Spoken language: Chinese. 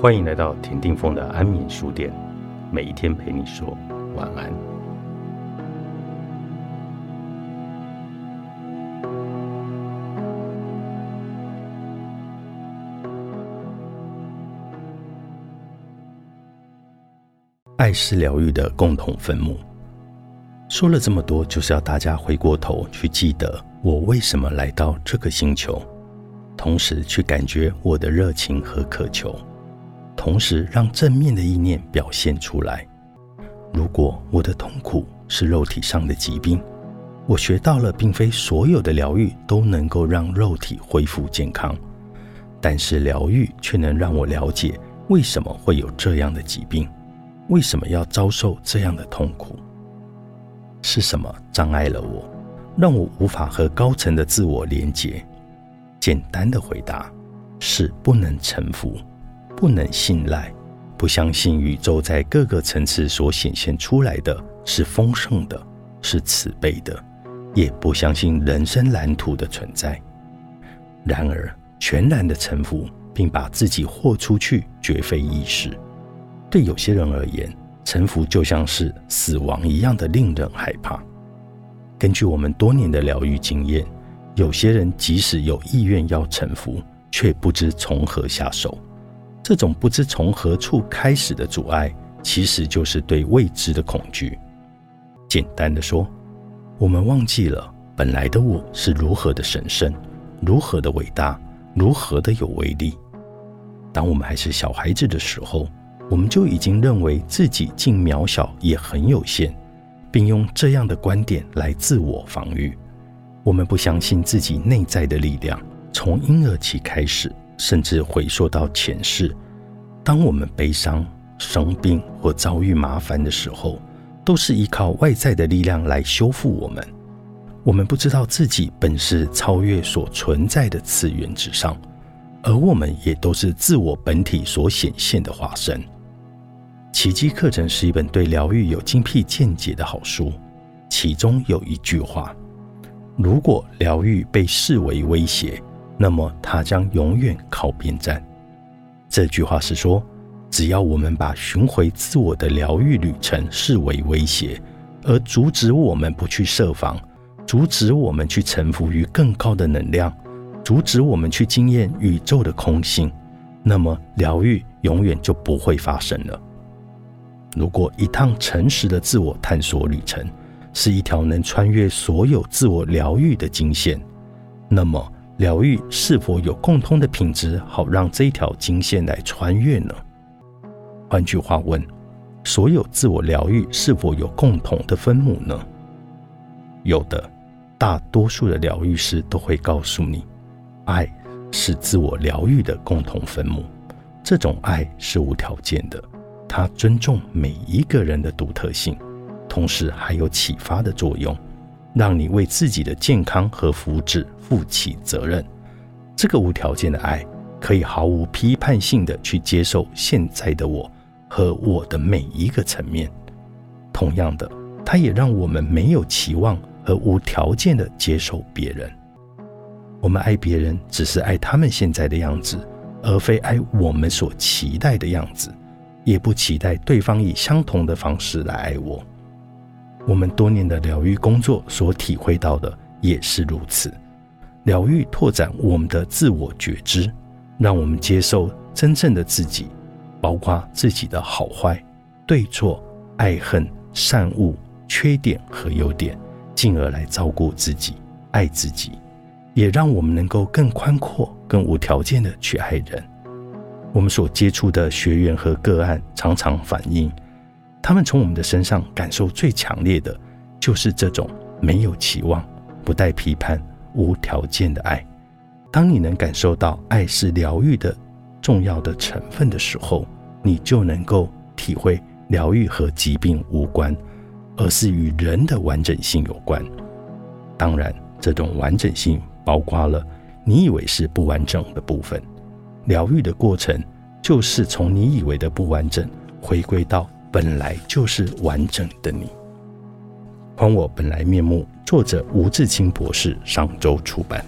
欢迎来到田定峰的安眠书店，每一天陪你说晚安。爱是疗愈的共同坟墓。说了这么多，就是要大家回过头去记得我为什么来到这个星球，同时去感觉我的热情和渴求。同时，让正面的意念表现出来。如果我的痛苦是肉体上的疾病，我学到了，并非所有的疗愈都能够让肉体恢复健康，但是疗愈却能让我了解为什么会有这样的疾病，为什么要遭受这样的痛苦，是什么障碍了我，让我无法和高层的自我连结。简单的回答是不能臣服。不能信赖，不相信宇宙在各个层次所显现出来的是丰盛的，是慈悲的，也不相信人生蓝图的存在。然而，全然的臣服，并把自己豁出去，绝非易事。对有些人而言，臣服就像是死亡一样的令人害怕。根据我们多年的疗愈经验，有些人即使有意愿要臣服，却不知从何下手。这种不知从何处开始的阻碍，其实就是对未知的恐惧。简单的说，我们忘记了本来的我是如何的神圣，如何的伟大，如何的有威力。当我们还是小孩子的时候，我们就已经认为自己竟渺小也很有限，并用这样的观点来自我防御。我们不相信自己内在的力量，从婴儿期开始。甚至回溯到前世，当我们悲伤、生病或遭遇麻烦的时候，都是依靠外在的力量来修复我们。我们不知道自己本是超越所存在的次元之上，而我们也都是自我本体所显现的化身。奇迹课程是一本对疗愈有精辟见解的好书，其中有一句话：如果疗愈被视为威胁，那么他将永远靠边站。这句话是说，只要我们把寻回自我的疗愈旅程视为威胁，而阻止我们不去设防，阻止我们去臣服于更高的能量，阻止我们去经验宇宙的空性，那么疗愈永远就不会发生了。如果一趟诚实的自我探索旅程是一条能穿越所有自我疗愈的经线，那么。疗愈是否有共通的品质，好让这一条经线来穿越呢？换句话问，所有自我疗愈是否有共同的分母呢？有的，大多数的疗愈师都会告诉你，爱是自我疗愈的共同分母。这种爱是无条件的，它尊重每一个人的独特性，同时还有启发的作用。让你为自己的健康和福祉负起责任，这个无条件的爱可以毫无批判性的去接受现在的我和我的每一个层面。同样的，它也让我们没有期望和无条件的接受别人。我们爱别人，只是爱他们现在的样子，而非爱我们所期待的样子，也不期待对方以相同的方式来爱我。我们多年的疗愈工作所体会到的也是如此。疗愈拓展我们的自我觉知，让我们接受真正的自己，包括自己的好坏、对错、爱恨、善恶、缺点和优点，进而来照顾自己、爱自己，也让我们能够更宽阔、更无条件的去爱人。我们所接触的学员和个案常常反映。他们从我们的身上感受最强烈的，就是这种没有期望、不带批判、无条件的爱。当你能感受到爱是疗愈的重要的成分的时候，你就能够体会疗愈和疾病无关，而是与人的完整性有关。当然，这种完整性包括了你以为是不完整的部分。疗愈的过程就是从你以为的不完整回归到。本来就是完整的你，还我本来面目。作者吴志清博士，上周出版。